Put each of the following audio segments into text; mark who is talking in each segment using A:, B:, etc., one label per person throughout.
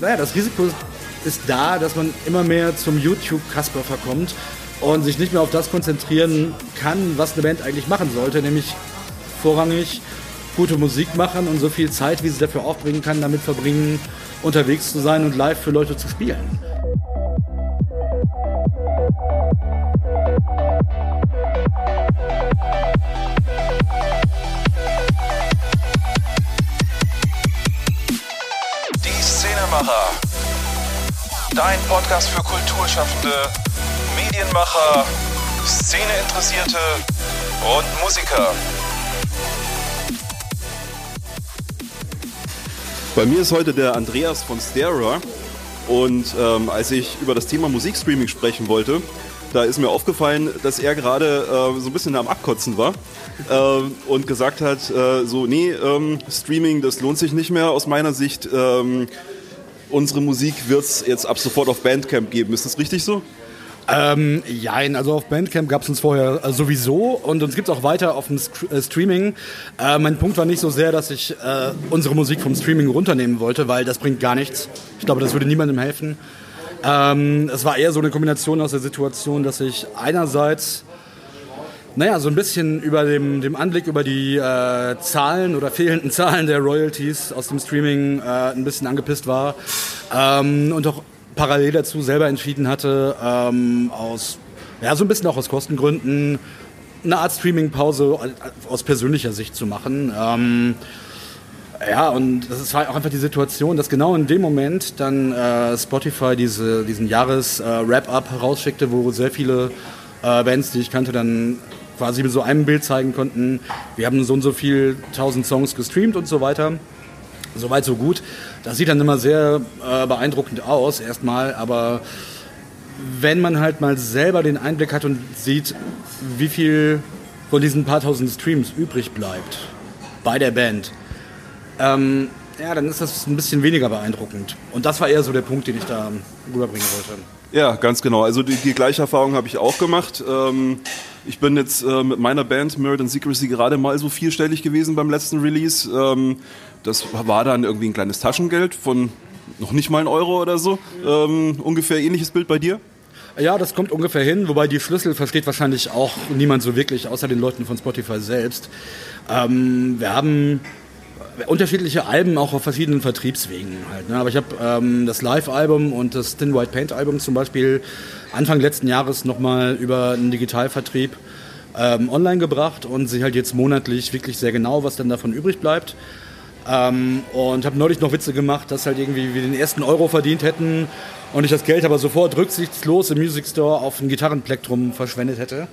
A: naja, das Risiko ist da, dass man immer mehr zum YouTube-Kasper verkommt und sich nicht mehr auf das konzentrieren kann, was eine Band eigentlich machen sollte, nämlich vorrangig gute Musik machen und so viel Zeit, wie sie dafür aufbringen kann, damit verbringen, unterwegs zu sein und live für Leute zu spielen.
B: Die Szenemacher. Dein Podcast für Kulturschaffende, Medienmacher, Szeneinteressierte und Musiker.
C: Bei mir ist heute der Andreas von Stera und ähm, als ich über das Thema Musikstreaming sprechen wollte, da ist mir aufgefallen, dass er gerade äh, so ein bisschen am Abkotzen war äh, und gesagt hat, äh, so, nee, ähm, Streaming, das lohnt sich nicht mehr aus meiner Sicht. Ähm, unsere Musik wird es jetzt ab sofort auf Bandcamp geben. Ist das richtig so?
A: Ähm, jein, also auf Bandcamp gab es uns vorher äh, sowieso und uns gibt es auch weiter auf dem St äh, Streaming. Äh, mein Punkt war nicht so sehr, dass ich äh, unsere Musik vom Streaming runternehmen wollte, weil das bringt gar nichts. Ich glaube, das würde niemandem helfen. Ähm, es war eher so eine Kombination aus der Situation, dass ich einerseits naja, so ein bisschen über dem, dem Anblick über die äh, Zahlen oder fehlenden Zahlen der Royalties aus dem Streaming äh, ein bisschen angepisst war ähm, und auch parallel dazu selber entschieden hatte, ähm, aus, ja, so ein bisschen auch aus Kostengründen, eine Art Streaming-Pause aus persönlicher Sicht zu machen. Ähm, ja, und das war auch einfach die Situation, dass genau in dem Moment dann äh, Spotify diese, diesen Jahres-Wrap-Up äh, herausschickte, wo sehr viele äh, Bands, die ich kannte, dann quasi mit so einem Bild zeigen konnten, wir haben so und so viel tausend Songs gestreamt und so weiter. Soweit, so gut. Das sieht dann immer sehr äh, beeindruckend aus, erstmal, aber wenn man halt mal selber den Einblick hat und sieht, wie viel von diesen paar tausend Streams übrig bleibt bei der Band, ähm, ja, dann ist das ein bisschen weniger beeindruckend. Und das war eher so der Punkt, den ich da rüberbringen wollte.
C: Ja, ganz genau. Also die, die gleiche Erfahrung habe ich auch gemacht. Ähm, ich bin jetzt äh, mit meiner Band Merit and Secrecy gerade mal so vierstellig gewesen beim letzten Release. Ähm, das war dann irgendwie ein kleines Taschengeld von noch nicht mal ein Euro oder so. Ähm, ungefähr ähnliches Bild bei dir?
A: Ja, das kommt ungefähr hin, wobei die Schlüssel versteht wahrscheinlich auch niemand so wirklich, außer den Leuten von Spotify selbst. Ähm, wir haben unterschiedliche Alben auch auf verschiedenen Vertriebswegen halt. Ne? Aber ich habe ähm, das Live-Album und das Thin White Paint-Album zum Beispiel Anfang letzten Jahres nochmal über einen Digitalvertrieb ähm, online gebracht und sehe halt jetzt monatlich wirklich sehr genau, was dann davon übrig bleibt. Ähm, und habe neulich noch Witze gemacht, dass halt irgendwie wir den ersten Euro verdient hätten und ich das Geld aber sofort rücksichtslos im Music Store auf ein Gitarrenplektrum verschwendet hätte.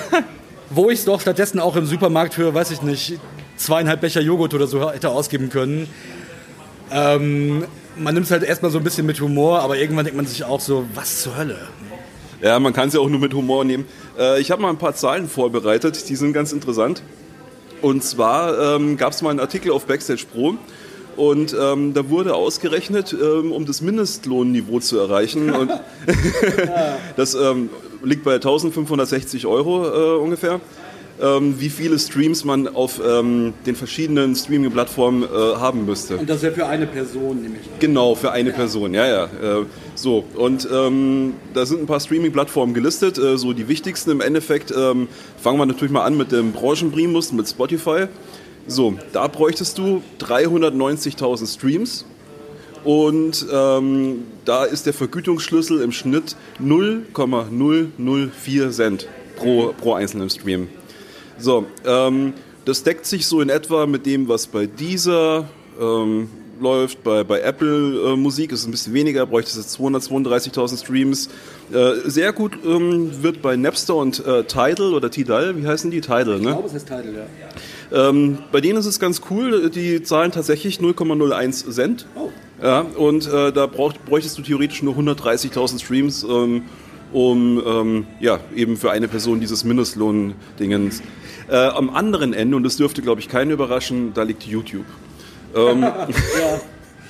A: Wo ich es doch stattdessen auch im Supermarkt für, weiß ich nicht, zweieinhalb Becher Joghurt oder so hätte ausgeben können. Ähm, man nimmt es halt erstmal so ein bisschen mit Humor, aber irgendwann denkt man sich auch so, was zur Hölle?
C: Ja, man kann es ja auch nur mit Humor nehmen. Äh, ich habe mal ein paar Zahlen vorbereitet, die sind ganz interessant. Und zwar ähm, gab es mal einen Artikel auf Backstage Pro und ähm, da wurde ausgerechnet, ähm, um das Mindestlohnniveau zu erreichen. Und das ähm, liegt bei 1560 Euro äh, ungefähr ähm, wie viele Streams man auf ähm, den verschiedenen Streaming-Plattformen äh, haben müsste.
A: Und das wäre für eine Person nämlich.
C: Genau, für eine ja. Person, ja, ja. Äh, so, und ähm, da sind ein paar Streaming-Plattformen gelistet, äh, so die wichtigsten im Endeffekt. Ähm, fangen wir natürlich mal an mit dem Branchenprimus, mit Spotify. So, da bräuchtest du 390.000 Streams. Und ähm, da ist der Vergütungsschlüssel im Schnitt 0,004 Cent pro, pro einzelnen Stream. So, ähm, das deckt sich so in etwa mit dem, was bei dieser ähm, läuft. Bei, bei Apple äh, Musik ist es ein bisschen weniger, bräuchte es jetzt 232.000 Streams. Äh, sehr gut ähm, wird bei Napster und äh, Tidal oder Tidal, wie heißen die? Tidal, ne?
A: Ich glaube, es heißt Tidal, ja.
C: Ähm, bei denen ist es ganz cool, die zahlen tatsächlich 0,01 Cent. Oh. Ja, und äh, da brauch, bräuchtest du theoretisch nur 130.000 Streams, ähm, um ähm, ja, eben für eine Person dieses Mindestlohn-Dingens äh, am anderen Ende, und das dürfte, glaube ich, keinen überraschen, da liegt YouTube. Ähm, ja.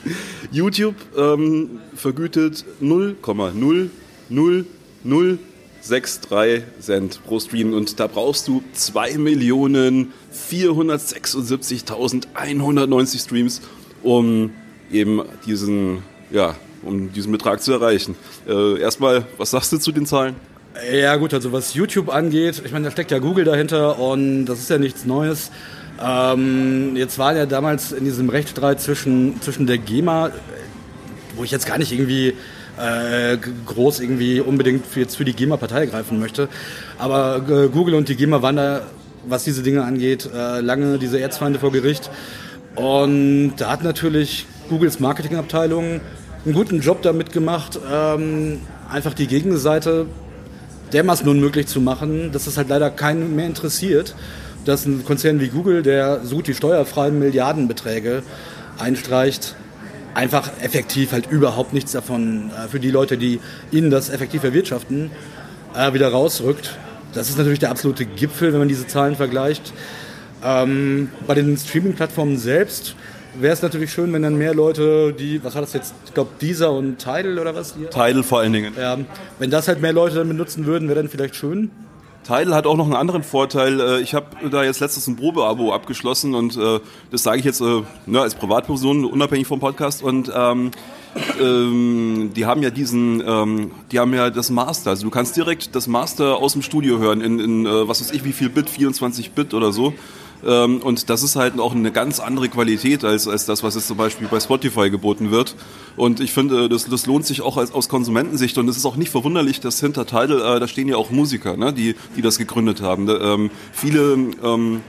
C: YouTube ähm, vergütet 0,00063 Cent pro Stream und da brauchst du 2.476.190 Streams, um eben diesen ja, um diesen Betrag zu erreichen. Äh, erstmal, was sagst du zu den Zahlen?
A: Ja gut, also was YouTube angeht, ich meine, da steckt ja Google dahinter und das ist ja nichts Neues. Ähm, jetzt war ja damals in diesem Rechtsstreit zwischen, zwischen der GEMA, wo ich jetzt gar nicht irgendwie äh, groß irgendwie unbedingt für, jetzt für die GEMA-Partei greifen möchte, aber äh, Google und die GEMA waren da, was diese Dinge angeht, äh, lange diese Erzfeinde vor Gericht. Und da hat natürlich Googles Marketingabteilung einen guten Job damit gemacht, ähm, einfach die Gegenseite dermaßen unmöglich zu machen, dass es halt leider keinen mehr interessiert, dass ein Konzern wie Google, der so gut die steuerfreien Milliardenbeträge einstreicht, einfach effektiv halt überhaupt nichts davon äh, für die Leute, die ihnen das effektiv erwirtschaften, äh, wieder rausrückt. Das ist natürlich der absolute Gipfel, wenn man diese Zahlen vergleicht. Ähm, bei den Streaming-Plattformen selbst wäre es natürlich schön, wenn dann mehr Leute, die, was war das jetzt, ich glaube, Deezer und Tidal oder was?
C: Tidal vor allen Dingen.
A: Ja, wenn das halt mehr Leute dann benutzen würden, wäre dann vielleicht schön.
C: Tidal hat auch noch einen anderen Vorteil. Äh, ich habe da jetzt letztens ein Probeabo abgeschlossen und äh, das sage ich jetzt äh, ne, als Privatperson, unabhängig vom Podcast. Und ähm, ähm, die haben ja diesen, ähm, die haben ja das Master. Also du kannst direkt das Master aus dem Studio hören in, in was weiß ich, wie viel Bit, 24 Bit oder so. Ähm, und das ist halt auch eine ganz andere Qualität als, als das, was jetzt zum Beispiel bei Spotify geboten wird. Und ich finde, das, das lohnt sich auch als, aus Konsumentensicht. Und es ist auch nicht verwunderlich, dass hinter Tidal, äh, da stehen ja auch Musiker, ne, die, die das gegründet haben. Ähm, viele ähm,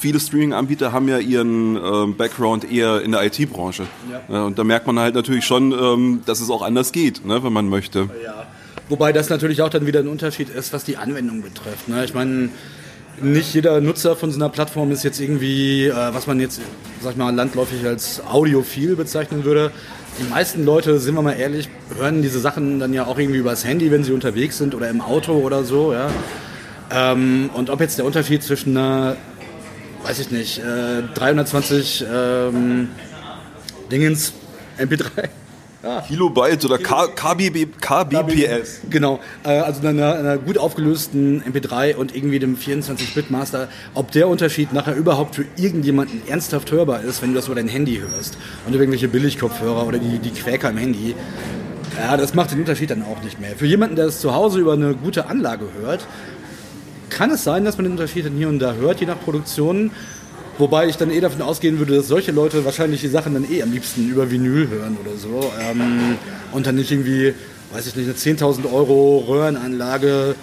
C: viele Streaming-Anbieter haben ja ihren ähm, Background eher in der IT-Branche. Ja. Ja, und da merkt man halt natürlich schon, ähm, dass es auch anders geht, ne, wenn man möchte.
A: Ja. Wobei das natürlich auch dann wieder ein Unterschied ist, was die Anwendung betrifft. Ne? Ich meine, nicht jeder Nutzer von so einer Plattform ist jetzt irgendwie, äh, was man jetzt, sag ich mal, landläufig als audiophil bezeichnen würde. Die meisten Leute, sind wir mal ehrlich, hören diese Sachen dann ja auch irgendwie übers Handy, wenn sie unterwegs sind oder im Auto oder so, ja. Ähm, und ob jetzt der Unterschied zwischen einer, weiß ich nicht, äh, 320 ähm, Dingens MP3
C: ja. Kilobyte oder KBB, KBPS.
A: Genau, äh, also einer, einer gut aufgelösten MP3 und irgendwie dem 24-Bit-Master, ob der Unterschied nachher überhaupt für irgendjemanden ernsthaft hörbar ist, wenn du das über dein Handy hörst und irgendwelche Billigkopfhörer oder die, die Quäker im Handy. Ja, das macht den Unterschied dann auch nicht mehr. Für jemanden, der es zu Hause über eine gute Anlage hört, kann es sein, dass man den Unterschied dann hier und da hört, je nach Produktion. Wobei ich dann eh davon ausgehen würde, dass solche Leute wahrscheinlich die Sachen dann eh am liebsten über Vinyl hören oder so. Ähm, und dann nicht irgendwie, weiß ich nicht, eine 10.000 Euro Röhrenanlage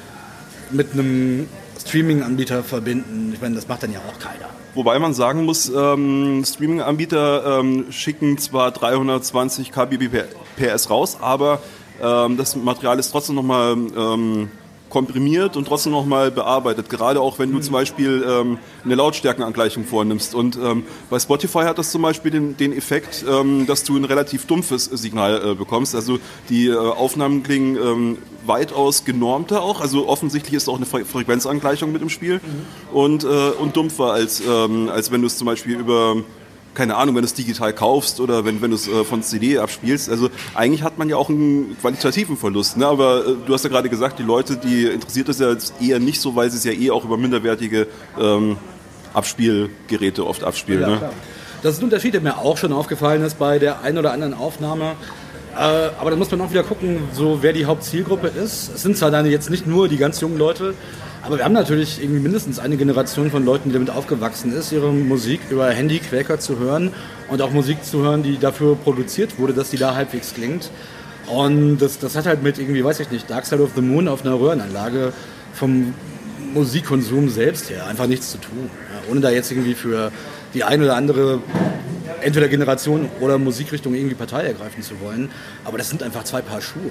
A: mit einem Streaming-Anbieter verbinden. Ich meine, das macht dann ja auch keiner.
C: Wobei man sagen muss, ähm, Streaming-Anbieter ähm, schicken zwar 320 kbps raus, aber ähm, das Material ist trotzdem nochmal ähm, komprimiert und trotzdem nochmal bearbeitet. Gerade auch wenn du zum Beispiel ähm, eine Lautstärkenangleichung vornimmst. Und ähm, bei Spotify hat das zum Beispiel den, den Effekt, ähm, dass du ein relativ dumpfes Signal äh, bekommst. Also die äh, Aufnahmen klingen ähm, weitaus genormter auch. Also offensichtlich ist auch eine Fre Frequenzangleichung mit im Spiel mhm. und, äh, und dumpfer als, ähm, als wenn du es zum Beispiel über keine Ahnung, wenn du es digital kaufst oder wenn, wenn du es äh, von CD abspielst. Also eigentlich hat man ja auch einen qualitativen Verlust. Ne? Aber äh, du hast ja gerade gesagt, die Leute, die interessiert es ja eher nicht so, weil sie es ja eh auch über minderwertige ähm, Abspielgeräte oft abspielen. Ja, ne?
A: Das ist ein Unterschied, der mir auch schon aufgefallen ist bei der einen oder anderen Aufnahme. Äh, aber da muss man auch wieder gucken, so wer die Hauptzielgruppe ist. Es sind zwar dann jetzt nicht nur die ganz jungen Leute, aber wir haben natürlich irgendwie mindestens eine Generation von Leuten, die damit aufgewachsen ist, ihre Musik über Handy-Quäker zu hören und auch Musik zu hören, die dafür produziert wurde, dass die da halbwegs klingt. Und das, das hat halt mit irgendwie, weiß ich nicht, Dark Side of the Moon auf einer Röhrenanlage vom Musikkonsum selbst her einfach nichts zu tun. Ja, ohne da jetzt irgendwie für die eine oder andere entweder Generation oder Musikrichtung irgendwie Partei ergreifen zu wollen. Aber das sind einfach zwei Paar Schuhe.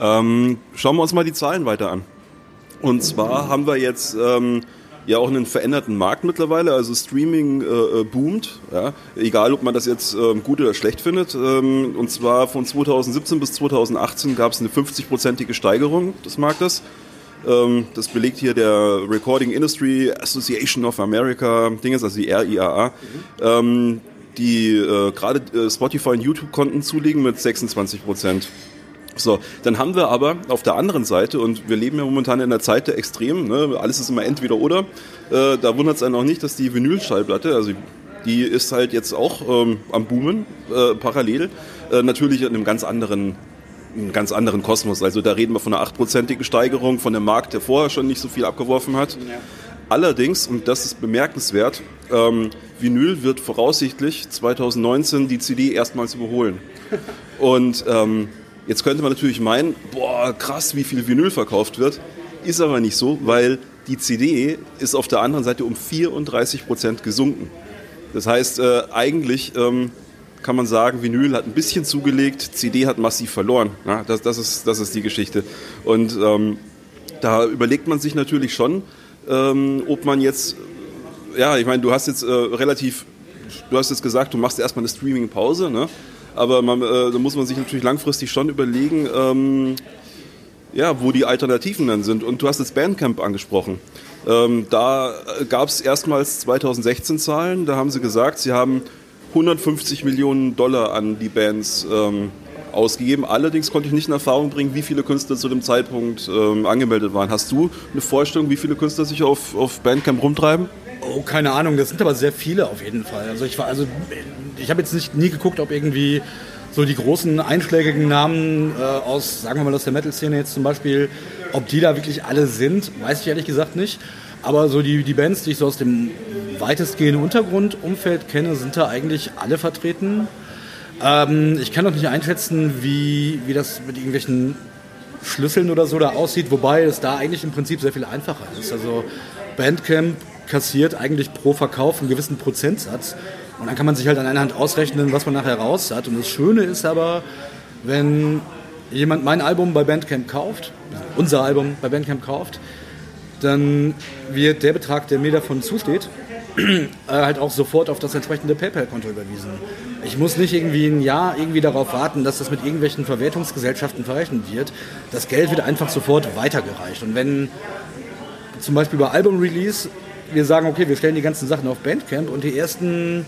C: Ähm, schauen wir uns mal die Zahlen weiter an. Und zwar haben wir jetzt ähm, ja auch einen veränderten Markt mittlerweile. Also Streaming äh, äh boomt, ja? egal ob man das jetzt ähm, gut oder schlecht findet. Ähm, und zwar von 2017 bis 2018 gab es eine 50-prozentige Steigerung des Marktes. Ähm, das belegt hier der Recording Industry Association of America, Dinges, also die RIAA. Mhm. Die äh, gerade äh, Spotify und YouTube Konten zulegen mit 26 Prozent. So, dann haben wir aber auf der anderen Seite, und wir leben ja momentan in einer Zeit der Extremen, ne, alles ist immer entweder oder, äh, da wundert es einen auch nicht, dass die Vinylschallplatte, also Die ist halt jetzt auch ähm, am Boomen, äh, parallel. Äh, natürlich in einem ganz anderen einen ganz anderen Kosmos. Also da reden wir von einer achtprozentigen Steigerung von einem Markt, der vorher schon nicht so viel abgeworfen hat. Ja. Allerdings, und das ist bemerkenswert, ähm, Vinyl wird voraussichtlich 2019 die CD erstmals überholen. Und ähm, jetzt könnte man natürlich meinen, boah, krass, wie viel Vinyl verkauft wird. Ist aber nicht so, weil die CD ist auf der anderen Seite um 34 Prozent gesunken. Das heißt, äh, eigentlich ähm, kann man sagen, Vinyl hat ein bisschen zugelegt, CD hat massiv verloren. Ja, das, das, ist, das ist die Geschichte. Und ähm, da überlegt man sich natürlich schon, ähm, ob man jetzt, ja, ich meine, du hast jetzt äh, relativ, du hast jetzt gesagt, du machst erstmal eine Streaming-Pause, ne? Aber man, äh, da muss man sich natürlich langfristig schon überlegen, ähm, ja, wo die Alternativen dann sind. Und du hast jetzt Bandcamp angesprochen. Ähm, da gab es erstmals 2016 Zahlen, da haben sie gesagt, sie haben 150 Millionen Dollar an die Bands ähm, ausgegeben. Allerdings konnte ich nicht in Erfahrung bringen, wie viele Künstler zu dem Zeitpunkt ähm, angemeldet waren. Hast du eine Vorstellung, wie viele Künstler sich auf, auf Bandcamp rumtreiben?
A: Oh, keine Ahnung. Das sind aber sehr viele auf jeden Fall. Also ich war, also ich habe jetzt nicht nie geguckt, ob irgendwie so die großen einschlägigen Namen äh, aus, sagen wir mal aus der Metal-Szene jetzt zum Beispiel, ob die da wirklich alle sind, weiß ich ehrlich gesagt nicht. Aber so die, die Bands, die ich so aus dem weitestgehenden Untergrundumfeld kenne, sind da eigentlich alle vertreten. Ähm, ich kann noch nicht einschätzen, wie, wie das mit irgendwelchen Schlüsseln oder so da aussieht, wobei es da eigentlich im Prinzip sehr viel einfacher ist. Also Bandcamp kassiert eigentlich pro Verkauf einen gewissen Prozentsatz und dann kann man sich halt an einer Hand ausrechnen, was man nachher raus hat. Und das Schöne ist aber, wenn jemand mein Album bei Bandcamp kauft, unser Album bei Bandcamp kauft, dann wird der Betrag, der mir davon zusteht, äh, halt auch sofort auf das entsprechende PayPal-Konto überwiesen. Ich muss nicht irgendwie ein Jahr irgendwie darauf warten, dass das mit irgendwelchen Verwertungsgesellschaften verrechnet wird. Das Geld wird einfach sofort weitergereicht. Und wenn zum Beispiel bei Album-Release wir sagen, okay, wir stellen die ganzen Sachen auf Bandcamp und die ersten,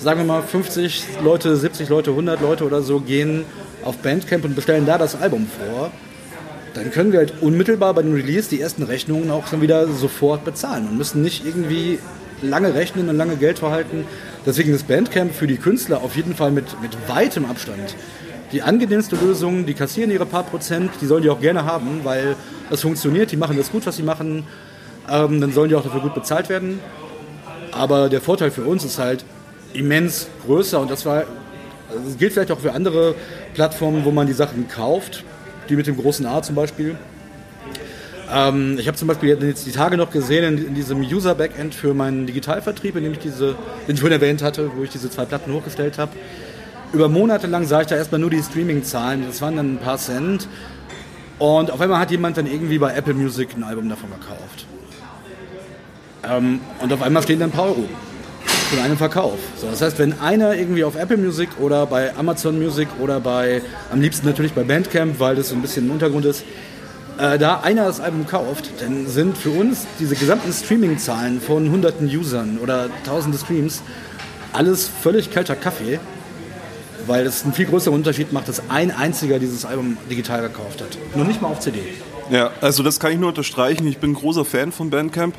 A: sagen wir mal, 50 Leute, 70 Leute, 100 Leute oder so gehen auf Bandcamp und bestellen da das Album vor, dann können wir halt unmittelbar bei dem Release die ersten Rechnungen auch dann wieder sofort bezahlen und müssen nicht irgendwie lange rechnen und lange Geld verhalten. Deswegen ist Bandcamp für die Künstler auf jeden Fall mit, mit weitem Abstand die angenehmste Lösung. Die kassieren ihre paar Prozent, die sollen die auch gerne haben, weil das funktioniert, die machen das gut, was sie machen. Ähm, dann sollen die auch dafür gut bezahlt werden. Aber der Vorteil für uns ist halt immens größer und das war, also das gilt vielleicht auch für andere Plattformen, wo man die Sachen kauft die mit dem großen A zum Beispiel. Ähm, ich habe zum Beispiel jetzt die Tage noch gesehen in, in diesem User-Backend für meinen Digitalvertrieb, in dem ich diese, den ich vorhin erwähnt hatte, wo ich diese zwei Platten hochgestellt habe. Über Monate lang sah ich da erstmal nur die Streaming-Zahlen, das waren dann ein paar Cent. Und auf einmal hat jemand dann irgendwie bei Apple Music ein Album davon gekauft. Ähm, und auf einmal stehen dann ein paar Euro von einem Verkauf. So, das heißt, wenn einer irgendwie auf Apple Music oder bei Amazon Music oder bei, am liebsten natürlich bei Bandcamp, weil das so ein bisschen im Untergrund ist, äh, da einer das Album kauft, dann sind für uns diese gesamten Streaming-Zahlen von hunderten Usern oder tausende Streams alles völlig kalter Kaffee, weil es einen viel größeren Unterschied macht, dass ein einziger dieses Album digital gekauft hat. Nur nicht mal auf CD.
C: Ja, also das kann ich nur unterstreichen. Ich bin großer Fan von Bandcamp.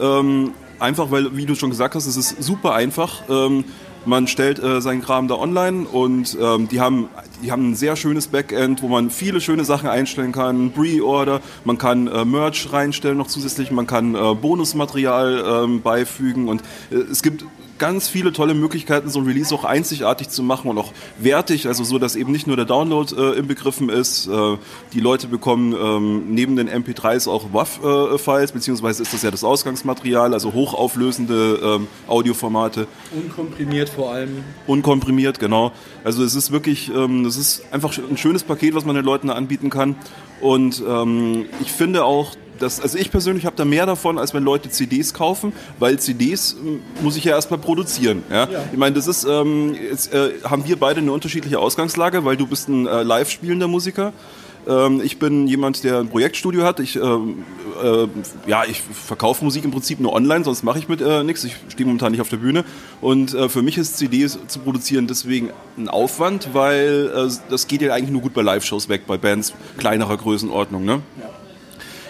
C: Ähm, Einfach, weil, wie du schon gesagt hast, es ist super einfach. Ähm, man stellt äh, seinen Kram da online und ähm, die, haben, die haben ein sehr schönes Backend, wo man viele schöne Sachen einstellen kann. Pre-Order, man kann äh, Merch reinstellen noch zusätzlich, man kann äh, Bonusmaterial ähm, beifügen und äh, es gibt ganz viele tolle Möglichkeiten, so ein Release auch einzigartig zu machen und auch wertig, also so, dass eben nicht nur der Download äh, inbegriffen ist. Äh, die Leute bekommen ähm, neben den MP3s auch WAV-Files, beziehungsweise ist das ja das Ausgangsmaterial, also hochauflösende ähm, Audioformate.
A: Unkomprimiert vor allem.
C: Unkomprimiert, genau. Also es ist wirklich, ähm, das ist einfach ein schönes Paket, was man den Leuten anbieten kann. Und ähm, ich finde auch, das, also ich persönlich habe da mehr davon, als wenn Leute CDs kaufen, weil CDs äh, muss ich ja erstmal produzieren. Ja? ja. Ich meine, das ist, ähm, jetzt äh, haben wir beide eine unterschiedliche Ausgangslage, weil du bist ein äh, live spielender Musiker. Ähm, ich bin jemand, der ein Projektstudio hat. Ich, ähm, äh, ja, ich verkaufe Musik im Prinzip nur online, sonst mache ich mit äh, nichts. Ich stehe momentan nicht auf der Bühne. Und äh, für mich ist CDs zu produzieren deswegen ein Aufwand, weil äh, das geht ja eigentlich nur gut bei Live-Shows weg, bei Bands kleinerer Größenordnung. Ne? Ja.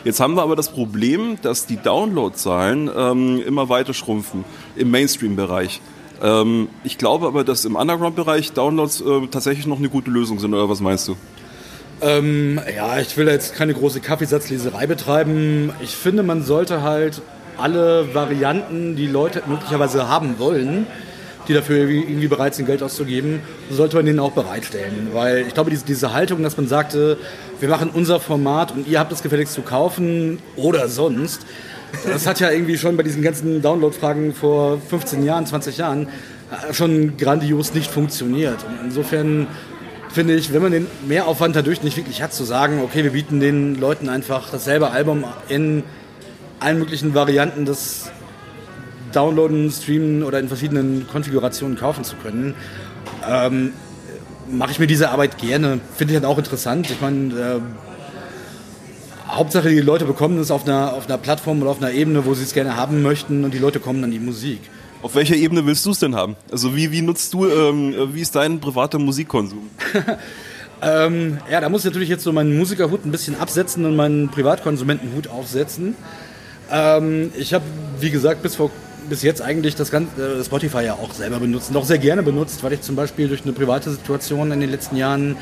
C: Jetzt haben wir aber das Problem, dass die Downloadzahlen ähm, immer weiter schrumpfen im Mainstream-Bereich. Ähm, ich glaube aber, dass im Underground-Bereich Downloads äh, tatsächlich noch eine gute Lösung sind, oder was meinst du?
A: Ähm, ja, ich will jetzt keine große Kaffeesatzleserei betreiben. Ich finde, man sollte halt alle Varianten, die Leute möglicherweise haben wollen, die dafür irgendwie bereit sind, Geld auszugeben, sollte man denen auch bereitstellen. Weil ich glaube, diese, diese Haltung, dass man sagte, wir machen unser Format und ihr habt es gefälligst zu kaufen oder sonst, das hat ja irgendwie schon bei diesen ganzen Download-Fragen vor 15 Jahren, 20 Jahren äh, schon grandios nicht funktioniert. Und insofern finde ich, wenn man den Mehraufwand dadurch nicht wirklich hat, zu sagen, okay, wir bieten den Leuten einfach dasselbe Album in allen möglichen Varianten des Downloaden, Streamen oder in verschiedenen Konfigurationen kaufen zu können, ähm, mache ich mir diese Arbeit gerne. Finde ich halt auch interessant. Ich meine, äh, Hauptsache die Leute bekommen es auf einer, auf einer Plattform oder auf einer Ebene, wo sie es gerne haben möchten und die Leute kommen dann die Musik.
C: Auf welcher Ebene willst du es denn haben? Also wie, wie nutzt du, ähm, wie ist dein privater Musikkonsum?
A: ähm, ja, da muss ich natürlich jetzt so meinen Musikerhut ein bisschen absetzen und meinen Privatkonsumentenhut aufsetzen. Ähm, ich habe, wie gesagt, bis vor bis jetzt eigentlich das ganze äh, Spotify ja auch selber benutzt und auch sehr gerne benutzt, weil ich zum Beispiel durch eine private Situation in den letzten Jahren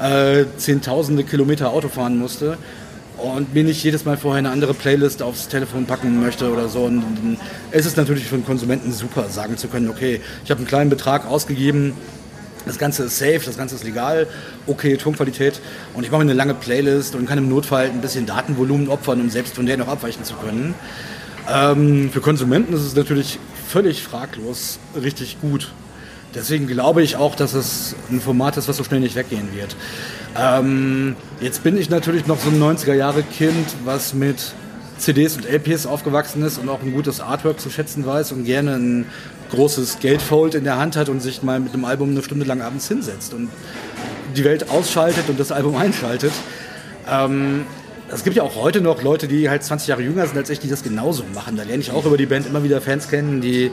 A: äh, zehntausende Kilometer Auto fahren musste und mir nicht jedes Mal vorher eine andere Playlist aufs Telefon packen möchte oder so. Und, und es ist natürlich für einen Konsumenten super, sagen zu können, okay, ich habe einen kleinen Betrag ausgegeben, das Ganze ist safe, das Ganze ist legal, okay, Tonqualität und ich mache mir eine lange Playlist und kann im Notfall ein bisschen Datenvolumen opfern, um selbst von der noch abweichen zu können. Ähm, für Konsumenten ist es natürlich völlig fraglos richtig gut. Deswegen glaube ich auch, dass es ein Format ist, was so schnell nicht weggehen wird. Ähm, jetzt bin ich natürlich noch so ein 90er-Jahre-Kind, was mit CDs und LPs aufgewachsen ist und auch ein gutes Artwork zu schätzen weiß und gerne ein großes Geldfold in der Hand hat und sich mal mit einem Album eine Stunde lang abends hinsetzt und die Welt ausschaltet und das Album einschaltet. Ähm, es gibt ja auch heute noch Leute, die halt 20 Jahre jünger sind als ich, die das genauso machen. Da lerne ich auch über die Band immer wieder Fans kennen, die,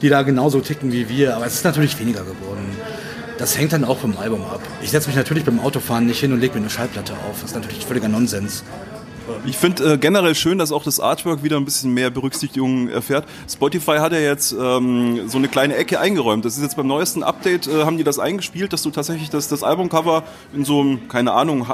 A: die da genauso ticken wie wir. Aber es ist natürlich weniger geworden. Das hängt dann auch vom Album ab. Ich setze mich natürlich beim Autofahren nicht hin und lege mir eine Schallplatte auf. Das ist natürlich völliger Nonsens.
C: Ich finde äh, generell schön, dass auch das Artwork wieder ein bisschen mehr Berücksichtigung erfährt. Spotify hat ja jetzt ähm, so eine kleine Ecke eingeräumt. Das ist jetzt beim neuesten Update, äh, haben die das eingespielt, dass du tatsächlich das, das Albumcover in so einem, keine Ahnung,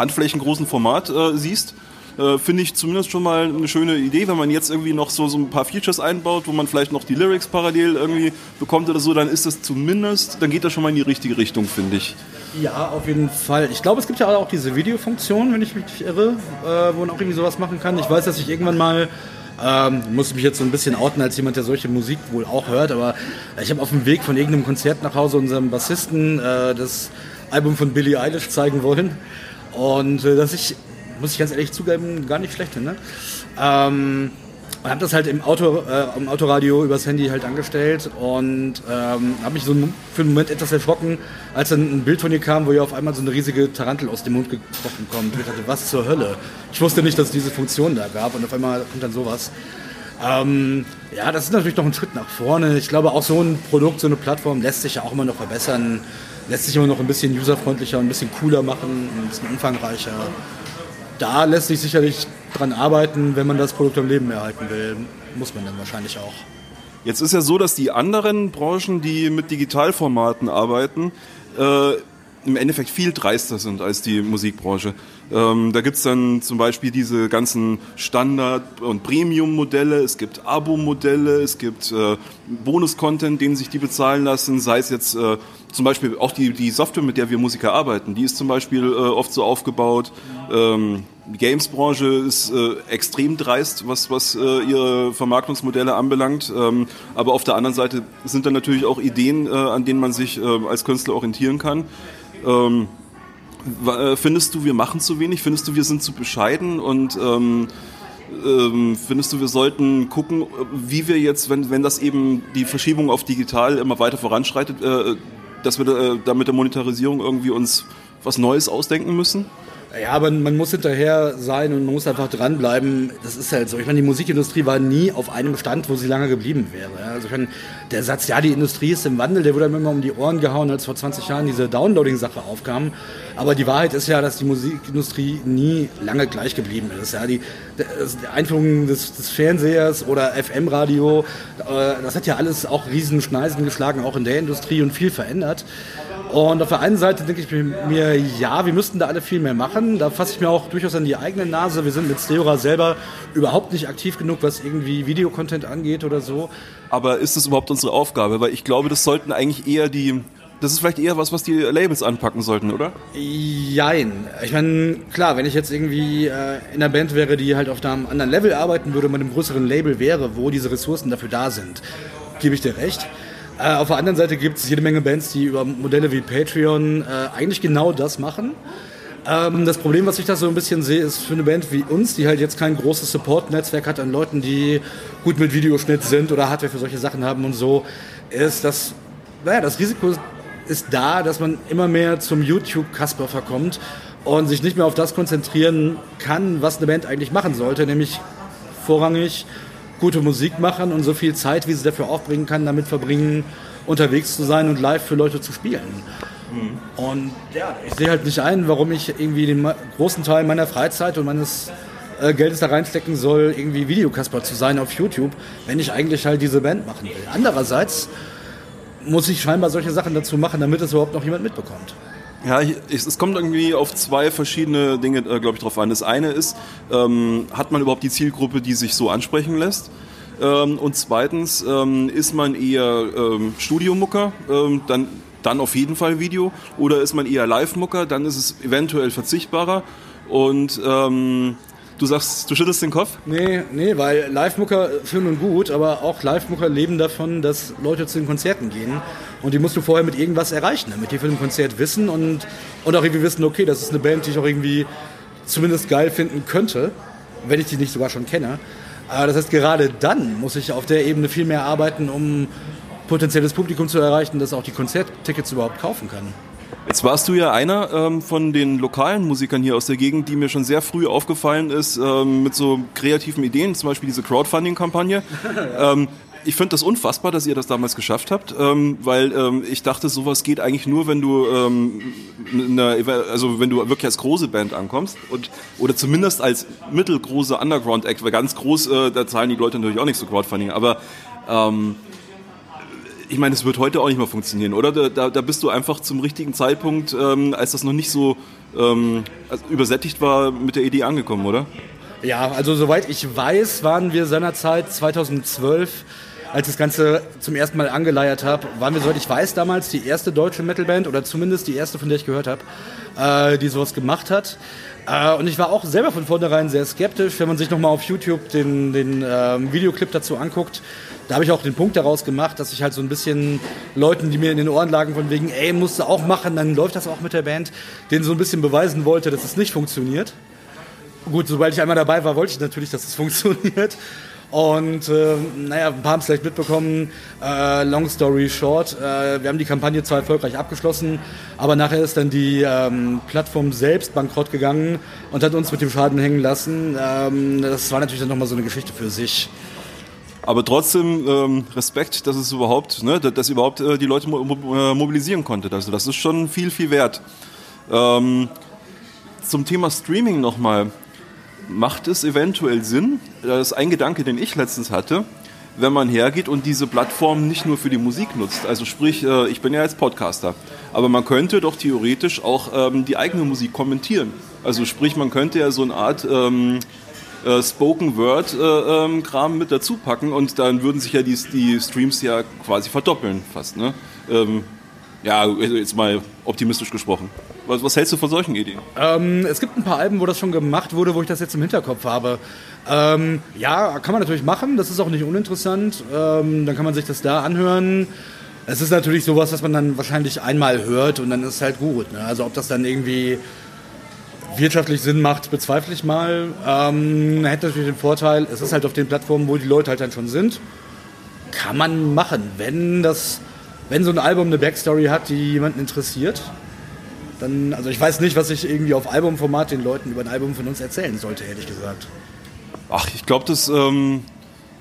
C: handflächengroßen Format äh, siehst. Äh, Finde ich zumindest schon mal eine schöne Idee, wenn man jetzt irgendwie noch so, so ein paar Features einbaut, wo man vielleicht noch die Lyrics parallel irgendwie bekommt oder so, dann ist das zumindest, dann geht das schon mal in die richtige Richtung, finde ich.
A: Ja, auf jeden Fall. Ich glaube, es gibt ja auch diese Videofunktion, wenn ich mich nicht irre, äh, wo man auch irgendwie sowas machen kann. Ich weiß, dass ich irgendwann mal ähm, muss mich jetzt so ein bisschen outen als jemand, der solche Musik wohl auch hört, aber ich habe auf dem Weg von irgendeinem Konzert nach Hause unserem Bassisten äh, das Album von Billie Eilish zeigen wollen. Und äh, dass ich, muss ich ganz ehrlich zugeben, gar nicht schlecht finde. Ähm, und habe das halt im, Auto, äh, im Autoradio übers Handy halt angestellt und ähm, habe mich so für einen Moment etwas erschrocken, als dann ein Bild von ihr kam, wo ihr auf einmal so eine riesige Tarantel aus dem Mund gekrochen kommt. Und ich dachte, was zur Hölle? Ich wusste nicht, dass es diese Funktion da gab und auf einmal kommt dann sowas. Ähm, ja, das ist natürlich noch ein Schritt nach vorne. Ich glaube, auch so ein Produkt, so eine Plattform lässt sich ja auch immer noch verbessern lässt sich immer noch ein bisschen userfreundlicher, ein bisschen cooler machen, ein bisschen umfangreicher. Da lässt sich sicherlich dran arbeiten, wenn man das Produkt am Leben erhalten will. Muss man dann wahrscheinlich auch.
C: Jetzt ist ja so, dass die anderen Branchen, die mit Digitalformaten arbeiten, äh, im Endeffekt viel dreister sind als die Musikbranche. Ähm, da gibt's dann zum Beispiel diese ganzen Standard- und Premium-Modelle, es gibt Abo-Modelle, es gibt äh, Bonus-Content, den sich die bezahlen lassen, sei es jetzt äh, zum Beispiel auch die, die Software, mit der wir Musiker arbeiten, die ist zum Beispiel äh, oft so aufgebaut. Ähm, die Games-Branche ist äh, extrem dreist, was, was äh, ihre Vermarktungsmodelle anbelangt. Ähm, aber auf der anderen Seite sind dann natürlich auch Ideen, äh, an denen man sich äh, als Künstler orientieren kann. Ähm, äh, findest du, wir machen zu wenig? Findest du, wir sind zu bescheiden? Und ähm, ähm, findest du, wir sollten gucken, wie wir jetzt, wenn, wenn das eben die Verschiebung auf digital immer weiter voranschreitet, äh, dass wir äh, da mit der Monetarisierung irgendwie uns was Neues ausdenken müssen?
A: Ja, aber man muss hinterher sein und man muss einfach dranbleiben. Das ist halt so. Ich meine, die Musikindustrie war nie auf einem Stand, wo sie lange geblieben wäre. Also ich meine, der Satz, ja, die Industrie ist im Wandel, der wurde einem immer um die Ohren gehauen, als vor 20 Jahren diese Downloading-Sache aufkam. Aber die Wahrheit ist ja, dass die Musikindustrie nie lange gleich geblieben ist. Ja, die, die Einführung des, des, Fernsehers oder FM-Radio, äh, das hat ja alles auch riesen Schneisen geschlagen, auch in der Industrie und viel verändert. Und auf der einen Seite denke ich mir, ja, wir müssten da alle viel mehr machen. Da fasse ich mir auch durchaus an die eigene Nase. Wir sind mit Steora selber überhaupt nicht aktiv genug, was irgendwie Videocontent angeht oder so.
C: Aber ist das überhaupt unsere Aufgabe? Weil ich glaube, das sollten eigentlich eher die, das ist vielleicht eher was, was die Labels anpacken sollten, oder?
A: Jein. Ich meine, klar, wenn ich jetzt irgendwie äh, in einer Band wäre, die halt auf einem anderen Level arbeiten würde, mit einem größeren Label wäre, wo diese Ressourcen dafür da sind, gebe ich dir recht. Äh, auf der anderen Seite gibt es jede Menge Bands, die über Modelle wie Patreon äh, eigentlich genau das machen. Ähm, das Problem, was ich da so ein bisschen sehe, ist für eine Band wie uns, die halt jetzt kein großes Support-Netzwerk hat an Leuten, die gut mit Videoschnitt sind oder Hardware für solche Sachen haben und so, ist, dass naja, das Risiko ist da, dass man immer mehr zum YouTube-Kasper verkommt und sich nicht mehr auf das konzentrieren kann, was eine Band eigentlich machen sollte, nämlich vorrangig gute Musik machen und so viel Zeit, wie sie dafür aufbringen kann, damit verbringen, unterwegs zu sein und live für Leute zu spielen. Mhm. Und ja, ich sehe halt nicht ein, warum ich irgendwie den großen Teil meiner Freizeit und meines äh, Geldes da reinstecken soll, irgendwie Videokasper zu sein auf YouTube, wenn ich eigentlich halt diese Band machen will. Andererseits muss ich scheinbar solche Sachen dazu machen, damit es überhaupt noch jemand mitbekommt.
C: Ja, ich, es kommt irgendwie auf zwei verschiedene Dinge, äh, glaube ich, drauf an. Das eine ist, ähm, hat man überhaupt die Zielgruppe, die sich so ansprechen lässt? Ähm, und zweitens, ähm, ist man eher ähm, Studiomucker, ähm, dann, dann auf jeden Fall Video. Oder ist man eher Live-Mucker, dann ist es eventuell verzichtbarer. Und ähm, Du sagst, du schüttelst den Kopf?
A: Nee, nee, weil Live-Mucker schön und gut, aber auch Live-Mucker leben davon, dass Leute zu den Konzerten gehen. Und die musst du vorher mit irgendwas erreichen, damit die für den Konzert wissen und, und auch irgendwie wissen, okay, das ist eine Band, die ich auch irgendwie zumindest geil finden könnte, wenn ich die nicht sogar schon kenne. Aber das heißt, gerade dann muss ich auf der Ebene viel mehr arbeiten, um potenzielles Publikum zu erreichen, das auch die Konzerttickets überhaupt kaufen kann.
C: Jetzt warst du ja einer ähm, von den lokalen Musikern hier aus der Gegend, die mir schon sehr früh aufgefallen ist ähm, mit so kreativen Ideen, zum Beispiel diese Crowdfunding-Kampagne. ähm, ich finde das unfassbar, dass ihr das damals geschafft habt, ähm, weil ähm, ich dachte, sowas geht eigentlich nur, wenn du ähm, eine, also wenn du wirklich als große Band ankommst und oder zumindest als mittelgroße Underground Act, weil ganz groß, äh, da zahlen die Leute natürlich auch nichts für Crowdfunding, aber ähm, ich meine, es wird heute auch nicht mehr funktionieren, oder? Da, da bist du einfach zum richtigen Zeitpunkt, ähm, als das noch nicht so ähm, übersättigt war, mit der Idee angekommen, oder?
A: Ja, also soweit ich weiß, waren wir seinerzeit 2012 als ich das Ganze zum ersten Mal angeleiert habe, waren wir, soweit ich weiß, damals die erste deutsche Metalband oder zumindest die erste, von der ich gehört habe, äh, die sowas gemacht hat. Äh, und ich war auch selber von vornherein sehr skeptisch, wenn man sich nochmal auf YouTube den, den äh, Videoclip dazu anguckt da habe ich auch den Punkt daraus gemacht, dass ich halt so ein bisschen Leuten, die mir in den Ohren lagen, von wegen, ey, musst du auch machen, dann läuft das auch mit der Band, denen so ein bisschen beweisen wollte, dass es nicht funktioniert. Gut, sobald ich einmal dabei war, wollte ich natürlich, dass es funktioniert. Und äh, naja, ein paar haben es vielleicht mitbekommen. Äh, long story short, äh, wir haben die Kampagne zwar erfolgreich abgeschlossen, aber nachher ist dann die ähm, Plattform selbst bankrott gegangen und hat uns mit dem Schaden hängen lassen. Ähm, das war natürlich dann nochmal so eine Geschichte für sich.
C: Aber trotzdem ähm, Respekt, dass es überhaupt, ne, dass überhaupt äh, die Leute mo äh, mobilisieren konnte. Also das ist schon viel, viel wert. Ähm, zum Thema Streaming nochmal. Macht es eventuell Sinn, das ist ein Gedanke, den ich letztens hatte, wenn man hergeht und diese Plattform nicht nur für die Musik nutzt. Also sprich, äh, ich bin ja jetzt Podcaster, aber man könnte doch theoretisch auch ähm, die eigene Musik kommentieren. Also sprich, man könnte ja so eine Art ähm, äh, Spoken Word äh, ähm, mit dazu packen und dann würden sich ja die, die Streams ja quasi verdoppeln fast. Ne? Ja, jetzt mal optimistisch gesprochen. Was, was, hältst du von solchen Ideen?
A: Ähm, es gibt ein paar Alben, wo das schon gemacht wurde, wo ich das jetzt im Hinterkopf habe. Ähm, ja, kann man natürlich machen, das ist auch nicht uninteressant. Ähm, dann kann man sich das da anhören. Es ist natürlich sowas, was man dann wahrscheinlich einmal hört und dann ist es halt gut. Ne? Also ob das dann irgendwie wirtschaftlich Sinn macht, bezweifle ich mal. Ähm, hätte natürlich den Vorteil, es ist halt auf den Plattformen, wo die Leute halt dann schon sind. Kann man machen, wenn das, wenn so ein Album eine Backstory hat, die jemanden interessiert. Dann, also ich weiß nicht, was ich irgendwie auf Albumformat den Leuten über ein Album von uns erzählen sollte, ehrlich gesagt.
C: Ach, ich glaube, dass ähm,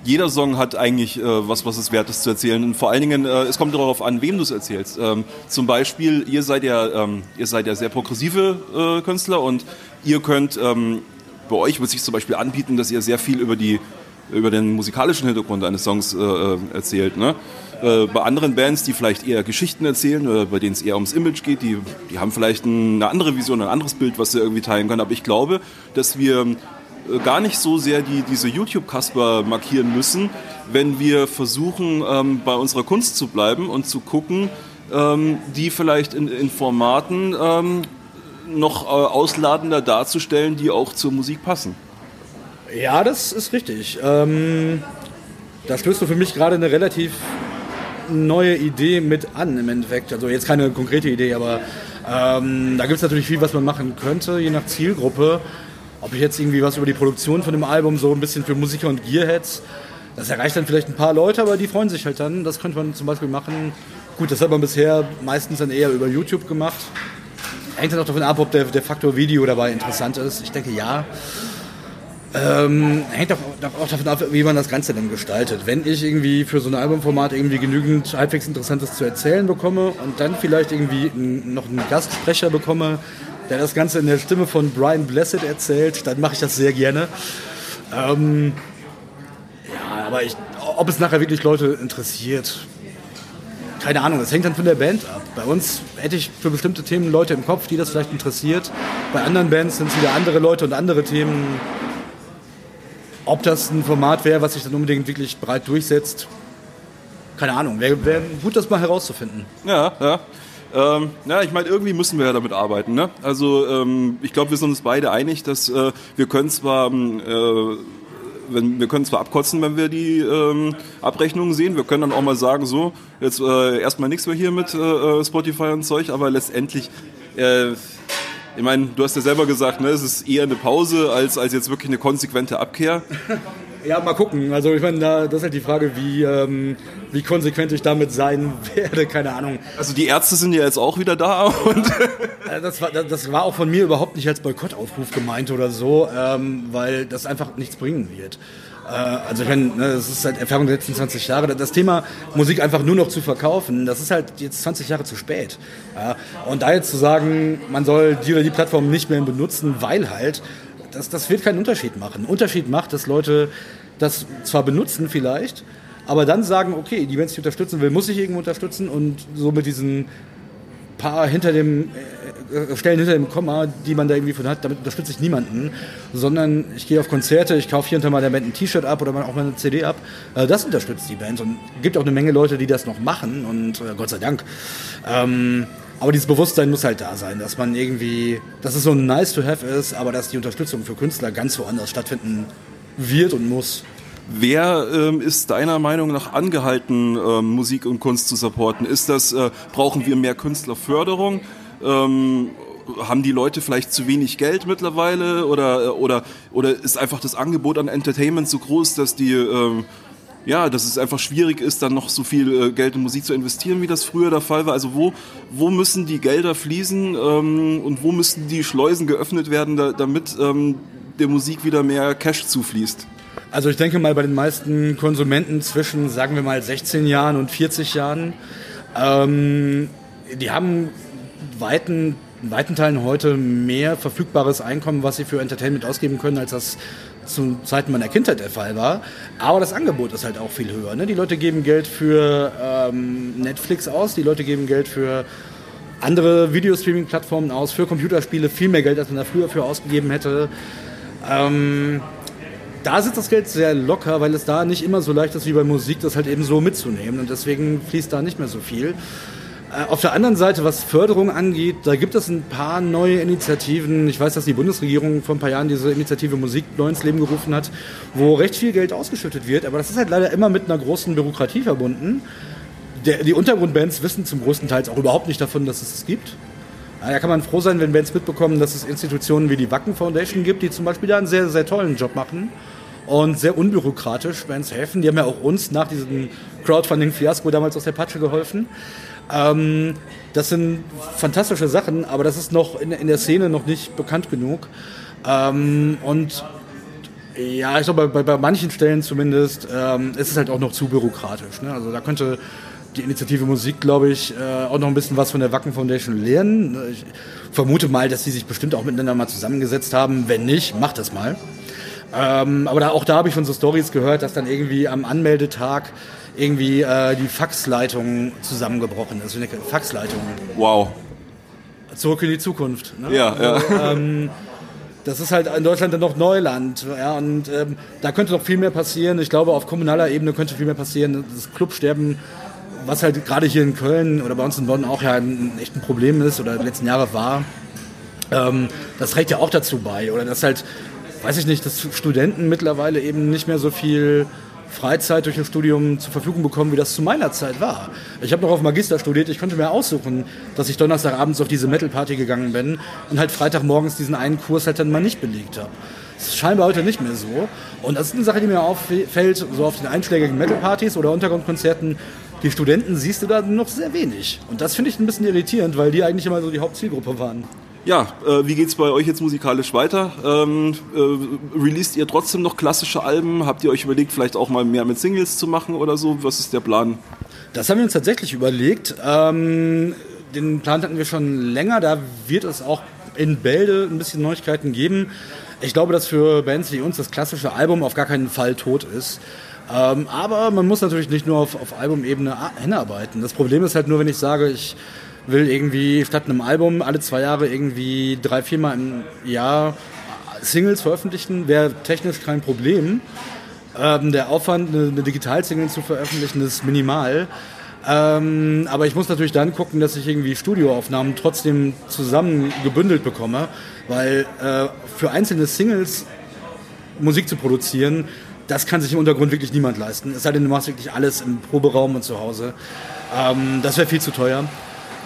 C: jeder Song hat eigentlich äh, was, was es wert ist zu erzählen. Und vor allen Dingen, äh, es kommt darauf an, wem du es erzählst. Ähm, zum Beispiel, ihr seid ja, ähm, ihr seid ja sehr progressive äh, Künstler und ihr könnt, ähm, bei euch wird sich zum Beispiel anbieten, dass ihr sehr viel über die über den musikalischen Hintergrund eines Songs äh, äh erzählt. Ne? Äh, bei anderen Bands, die vielleicht eher Geschichten erzählen oder bei denen es eher ums Image geht, die, die haben vielleicht eine andere Vision, ein anderes Bild, was sie irgendwie teilen können. Aber ich glaube, dass wir äh, gar nicht so sehr die, diese YouTube-Kasper markieren müssen, wenn wir versuchen, ähm, bei unserer Kunst zu bleiben und zu gucken, ähm, die vielleicht in, in Formaten ähm, noch äh, ausladender darzustellen, die auch zur Musik passen.
A: Ja, das ist richtig. Ähm, da stößt du für mich gerade eine relativ neue Idee mit an im Endeffekt. Also jetzt keine konkrete Idee, aber ähm, da gibt es natürlich viel, was man machen könnte, je nach Zielgruppe. Ob ich jetzt irgendwie was über die Produktion von dem Album so ein bisschen für Musiker und Gearheads, das erreicht dann vielleicht ein paar Leute, aber die freuen sich halt dann. Das könnte man zum Beispiel machen. Gut, das hat man bisher meistens dann eher über YouTube gemacht. Hängt dann auch davon ab, ob der, der Faktor Video dabei interessant ist. Ich denke ja. Ähm, hängt auch, auch, davon ab, wie man das Ganze dann gestaltet. Wenn ich irgendwie für so ein Albumformat irgendwie genügend halbwegs Interessantes zu erzählen bekomme und dann vielleicht irgendwie noch einen Gastsprecher bekomme, der das Ganze in der Stimme von Brian Blessed erzählt, dann mache ich das sehr gerne. Ähm, ja, aber ich, ob es nachher wirklich Leute interessiert, keine Ahnung, es hängt dann von der Band ab. Bei uns hätte ich für bestimmte Themen Leute im Kopf, die das vielleicht interessiert. Bei anderen Bands sind es wieder andere Leute und andere Themen. Ob das ein Format wäre, was sich dann unbedingt wirklich breit durchsetzt, keine Ahnung. Wäre wär gut, das mal herauszufinden.
C: Ja, ja. Ähm, ja, ich meine, irgendwie müssen wir ja damit arbeiten. Ne? Also ähm, ich glaube, wir sind uns beide einig, dass äh, wir können zwar ähm, äh, wenn, wir können zwar abkotzen, wenn wir die ähm, Abrechnungen sehen, wir können dann auch mal sagen, so, jetzt äh, erstmal nichts mehr hier mit äh, Spotify und Zeug, aber letztendlich äh, ich meine, du hast ja selber gesagt, ne, es ist eher eine Pause als, als jetzt wirklich eine konsequente Abkehr.
A: Ja, mal gucken. Also ich meine, da, das ist halt die Frage, wie, ähm, wie konsequent ich damit sein werde, keine Ahnung.
C: Also die Ärzte sind ja jetzt auch wieder da und
A: das, war, das war auch von mir überhaupt nicht als Boykottaufruf gemeint oder so, ähm, weil das einfach nichts bringen wird. Äh, also ich meine, ne, das ist halt Erfahrung der letzten 20 Jahre. Das Thema Musik einfach nur noch zu verkaufen, das ist halt jetzt 20 Jahre zu spät. Und da jetzt zu sagen, man soll die oder die Plattform nicht mehr benutzen, weil halt, das, das wird keinen Unterschied machen. Unterschied macht, dass Leute das zwar benutzen vielleicht, aber dann sagen, okay, die, wenn ich unterstützen will, muss ich irgendwo unterstützen und so mit diesen paar hinter dem äh, Stellen hinter dem Komma, die man da irgendwie von hat, damit unterstütze ich niemanden, sondern ich gehe auf Konzerte, ich kaufe hier unter mal der Band ein T-Shirt ab oder auch mal eine CD ab. Äh, das unterstützt die Band und gibt auch eine Menge Leute, die das noch machen und äh, Gott sei Dank. Ähm, aber dieses Bewusstsein muss halt da sein, dass man irgendwie, dass es so ein nice to have ist, aber dass die Unterstützung für Künstler ganz woanders stattfinden wird und muss.
C: Wer ähm, ist deiner Meinung nach angehalten, ähm, Musik und Kunst zu supporten? Ist das, äh, brauchen wir mehr Künstlerförderung? Ähm, haben die Leute vielleicht zu wenig Geld mittlerweile? Oder, äh, oder, oder ist einfach das Angebot an Entertainment so groß, dass die, ähm, ja, dass es einfach schwierig ist, dann noch so viel äh, Geld in Musik zu investieren, wie das früher der Fall war? Also wo, wo müssen die Gelder fließen ähm, und wo müssen die Schleusen geöffnet werden, da, damit ähm, der Musik wieder mehr Cash zufließt?
A: Also ich denke mal bei den meisten Konsumenten zwischen, sagen wir mal, 16 Jahren und 40 Jahren, ähm, die haben weiten, in weiten Teilen heute mehr verfügbares Einkommen, was sie für Entertainment ausgeben können, als das zu Zeiten meiner Kindheit der Fall war. Aber das Angebot ist halt auch viel höher. Ne? Die Leute geben Geld für ähm, Netflix aus, die Leute geben Geld für andere Videostreaming-Plattformen aus, für Computerspiele viel mehr Geld, als man da früher für ausgegeben hätte. Ähm, da sitzt das Geld sehr locker, weil es da nicht immer so leicht ist wie bei Musik, das halt eben so mitzunehmen. Und deswegen fließt da nicht mehr so viel. Äh, auf der anderen Seite, was Förderung angeht, da gibt es ein paar neue Initiativen. Ich weiß, dass die Bundesregierung vor ein paar Jahren diese Initiative Musik neu ins Leben gerufen hat, wo recht viel Geld ausgeschüttet wird. Aber das ist halt leider immer mit einer großen Bürokratie verbunden. Der, die Untergrundbands wissen zum größten Teil auch überhaupt nicht davon, dass es es gibt. Da kann man froh sein, wenn Bands mitbekommen, dass es Institutionen wie die Wacken Foundation gibt, die zum Beispiel da einen sehr, sehr tollen Job machen. Und sehr unbürokratisch. Bands helfen. Die haben ja auch uns nach diesem Crowdfunding-Fiasko damals aus der Patsche geholfen. Ähm, das sind fantastische Sachen, aber das ist noch in, in der Szene noch nicht bekannt genug. Ähm, und ja, ich glaube, bei, bei, manchen Stellen zumindest ähm, ist es halt auch noch zu bürokratisch. Ne? Also da könnte die Initiative Musik, glaube ich, äh, auch noch ein bisschen was von der Wacken Foundation lernen. Ich vermute mal, dass sie sich bestimmt auch miteinander mal zusammengesetzt haben. Wenn nicht, macht das mal. Ähm, aber da, auch da habe ich von so Stories gehört, dass dann irgendwie am Anmeldetag irgendwie äh, die Faxleitung zusammengebrochen ist. Faxleitung.
C: Wow.
A: Zurück in die Zukunft.
C: Ne? Ja, ja. Also, ähm,
A: das ist halt in Deutschland dann noch Neuland. Ja, und ähm, da könnte noch viel mehr passieren. Ich glaube, auf kommunaler Ebene könnte viel mehr passieren. Das Clubsterben, was halt gerade hier in Köln oder bei uns in Bonn auch ja ein, echt ein Problem ist oder die letzten Jahre war, ähm, das trägt ja auch dazu bei. Oder dass halt, weiß ich nicht, dass Studenten mittlerweile eben nicht mehr so viel Freizeit durch ein Studium zur Verfügung bekommen, wie das zu meiner Zeit war. Ich habe noch auf Magister studiert, ich konnte mir aussuchen, dass ich Donnerstagabends auf diese Metal-Party gegangen bin und halt Freitagmorgens diesen einen Kurs halt dann mal nicht belegt habe. Das ist scheinbar heute nicht mehr so. Und das ist eine Sache, die mir auffällt, so auf den einschlägigen Metal-Partys oder Untergrundkonzerten, die Studenten siehst du da noch sehr wenig. Und das finde ich ein bisschen irritierend, weil die eigentlich immer so die Hauptzielgruppe waren.
C: Ja, äh, wie geht's bei euch jetzt musikalisch weiter? Ähm, äh, released ihr trotzdem noch klassische Alben? Habt ihr euch überlegt, vielleicht auch mal mehr mit Singles zu machen oder so? Was ist der Plan?
A: Das haben wir uns tatsächlich überlegt. Ähm, den Plan hatten wir schon länger. Da wird es auch in Bälde ein bisschen Neuigkeiten geben. Ich glaube, dass für Bands wie uns das klassische Album auf gar keinen Fall tot ist. Ähm, aber man muss natürlich nicht nur auf, auf Albumebene hinarbeiten. Das Problem ist halt nur, wenn ich sage, ich will irgendwie statt einem Album alle zwei Jahre irgendwie drei, viermal im Jahr Singles veröffentlichen, wäre technisch kein Problem. Ähm, der Aufwand, eine, eine Digital-Single zu veröffentlichen, ist minimal. Ähm, aber ich muss natürlich dann gucken, dass ich irgendwie Studioaufnahmen trotzdem zusammen gebündelt bekomme, weil äh, für einzelne Singles Musik zu produzieren, das kann sich im Untergrund wirklich niemand leisten. Es sei denn, du machst wirklich alles im Proberaum und zu Hause. Ähm, das wäre viel zu teuer.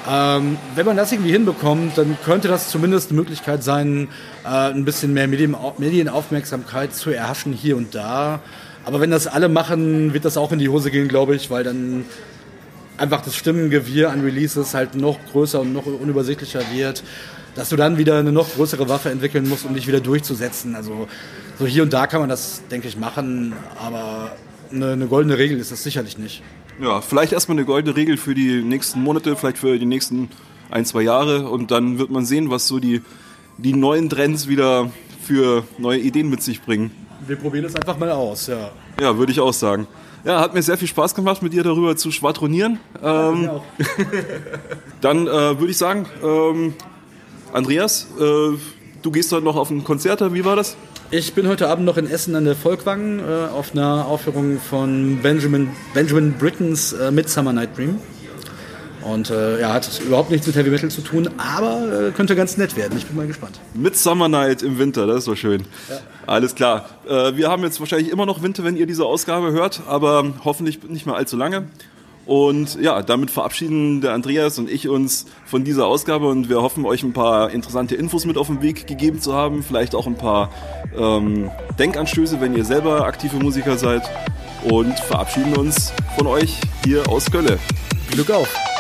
A: Ähm, wenn man das irgendwie hinbekommt, dann könnte das zumindest eine Möglichkeit sein, äh, ein bisschen mehr Medien Medienaufmerksamkeit zu erhaschen hier und da. Aber wenn das alle machen, wird das auch in die Hose gehen, glaube ich, weil dann einfach das Stimmengewirr an Releases halt noch größer und noch unübersichtlicher wird, dass du dann wieder eine noch größere Waffe entwickeln musst, um dich wieder durchzusetzen. Also so hier und da kann man das, denke ich, machen, aber eine, eine goldene Regel ist das sicherlich nicht.
C: Ja, vielleicht erstmal eine goldene Regel für die nächsten Monate, vielleicht für die nächsten ein, zwei Jahre und dann wird man sehen, was so die, die neuen Trends wieder für neue Ideen mit sich bringen.
A: Wir probieren es einfach mal aus, ja.
C: Ja, würde ich auch sagen. Ja, hat mir sehr viel Spaß gemacht, mit dir darüber zu schwadronieren. Ähm, ja, dann äh, würde ich sagen, ähm, Andreas, äh, du gehst heute noch auf ein Konzert, wie war das?
A: Ich bin heute Abend noch in Essen an der Volkwang äh, auf einer Aufführung von Benjamin, Benjamin Brittons äh, Midsummer Night Dream. Und äh, ja, hat überhaupt nichts mit Heavy Metal zu tun, aber äh, könnte ganz nett werden. Ich bin mal gespannt.
C: Midsummer Night im Winter, das ist doch schön. Ja. Alles klar. Äh, wir haben jetzt wahrscheinlich immer noch Winter, wenn ihr diese Ausgabe hört, aber hoffentlich nicht mehr allzu lange. Und ja, damit verabschieden der Andreas und ich uns von dieser Ausgabe und wir hoffen, euch ein paar interessante Infos mit auf den Weg gegeben zu haben. Vielleicht auch ein paar ähm, Denkanstöße, wenn ihr selber aktive Musiker seid. Und verabschieden uns von euch hier aus Gölle.
A: Glück auf!